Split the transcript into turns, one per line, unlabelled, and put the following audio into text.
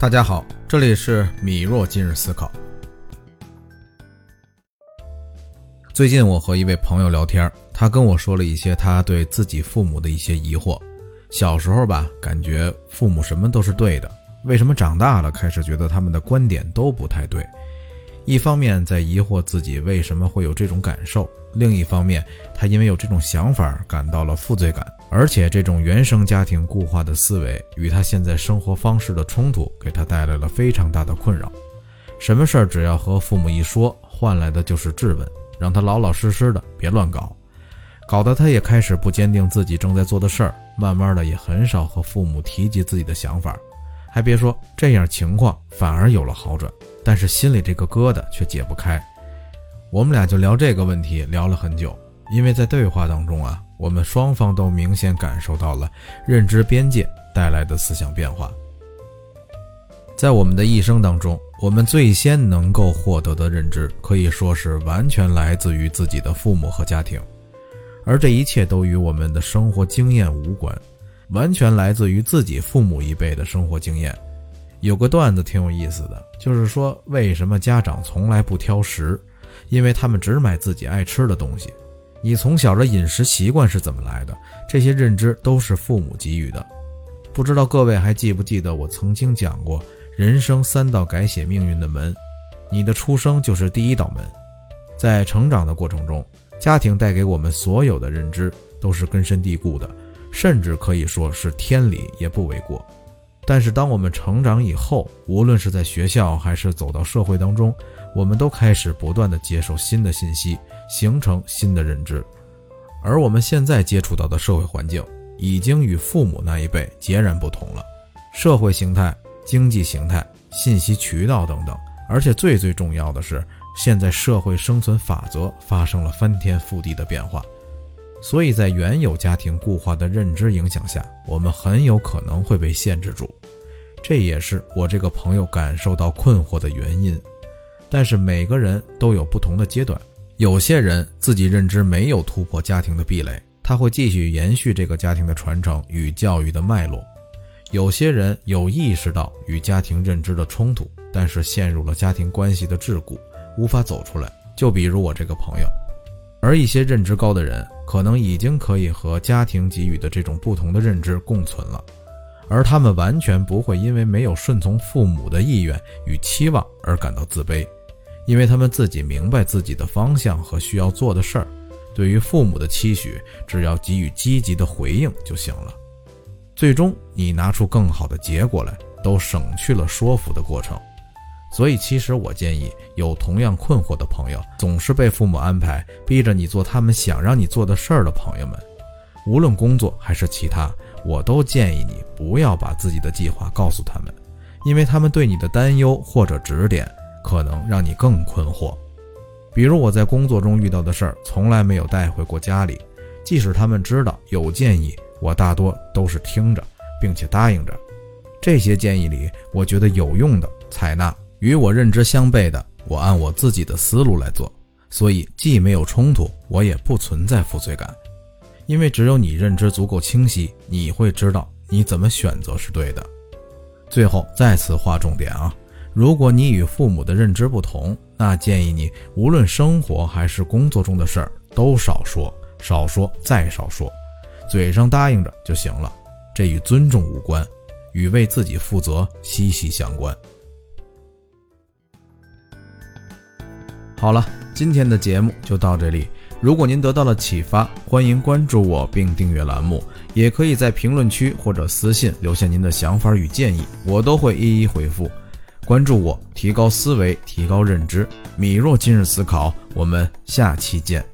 大家好，这里是米若今日思考。最近我和一位朋友聊天，他跟我说了一些他对自己父母的一些疑惑。小时候吧，感觉父母什么都是对的，为什么长大了开始觉得他们的观点都不太对？一方面在疑惑自己为什么会有这种感受，另一方面他因为有这种想法感到了负罪感，而且这种原生家庭固化的思维与他现在生活方式的冲突，给他带来了非常大的困扰。什么事儿只要和父母一说，换来的就是质问，让他老老实实的别乱搞，搞得他也开始不坚定自己正在做的事儿，慢慢的也很少和父母提及自己的想法。还别说，这样情况反而有了好转。但是心里这个疙瘩却解不开，我们俩就聊这个问题聊了很久。因为在对话当中啊，我们双方都明显感受到了认知边界带来的思想变化。在我们的一生当中，我们最先能够获得的认知，可以说是完全来自于自己的父母和家庭，而这一切都与我们的生活经验无关，完全来自于自己父母一辈的生活经验。有个段子挺有意思的，就是说为什么家长从来不挑食，因为他们只买自己爱吃的东西。你从小的饮食习惯是怎么来的？这些认知都是父母给予的。不知道各位还记不记得我曾经讲过，人生三道改写命运的门，你的出生就是第一道门。在成长的过程中，家庭带给我们所有的认知都是根深蒂固的，甚至可以说是天理也不为过。但是，当我们成长以后，无论是在学校还是走到社会当中，我们都开始不断的接受新的信息，形成新的认知。而我们现在接触到的社会环境，已经与父母那一辈截然不同了。社会形态、经济形态、信息渠道等等，而且最最重要的是，现在社会生存法则发生了翻天覆地的变化。所以在原有家庭固化的认知影响下，我们很有可能会被限制住，这也是我这个朋友感受到困惑的原因。但是每个人都有不同的阶段，有些人自己认知没有突破家庭的壁垒，他会继续延续这个家庭的传承与教育的脉络；有些人有意识到与家庭认知的冲突，但是陷入了家庭关系的桎梏，无法走出来。就比如我这个朋友。而一些认知高的人，可能已经可以和家庭给予的这种不同的认知共存了，而他们完全不会因为没有顺从父母的意愿与期望而感到自卑，因为他们自己明白自己的方向和需要做的事儿，对于父母的期许，只要给予积极的回应就行了。最终，你拿出更好的结果来，都省去了说服的过程。所以，其实我建议有同样困惑的朋友，总是被父母安排逼着你做他们想让你做的事儿的朋友们，无论工作还是其他，我都建议你不要把自己的计划告诉他们，因为他们对你的担忧或者指点，可能让你更困惑。比如我在工作中遇到的事儿，从来没有带回过家里，即使他们知道有建议，我大多都是听着，并且答应着。这些建议里，我觉得有用的采纳。与我认知相悖的，我按我自己的思路来做，所以既没有冲突，我也不存在负罪感，因为只有你认知足够清晰，你会知道你怎么选择是对的。最后再次划重点啊，如果你与父母的认知不同，那建议你无论生活还是工作中的事儿都少说，少说再少说，嘴上答应着就行了，这与尊重无关，与为自己负责息息相关。好了，今天的节目就到这里。如果您得到了启发，欢迎关注我并订阅栏目，也可以在评论区或者私信留下您的想法与建议，我都会一一回复。关注我，提高思维，提高认知。米若今日思考，我们下期见。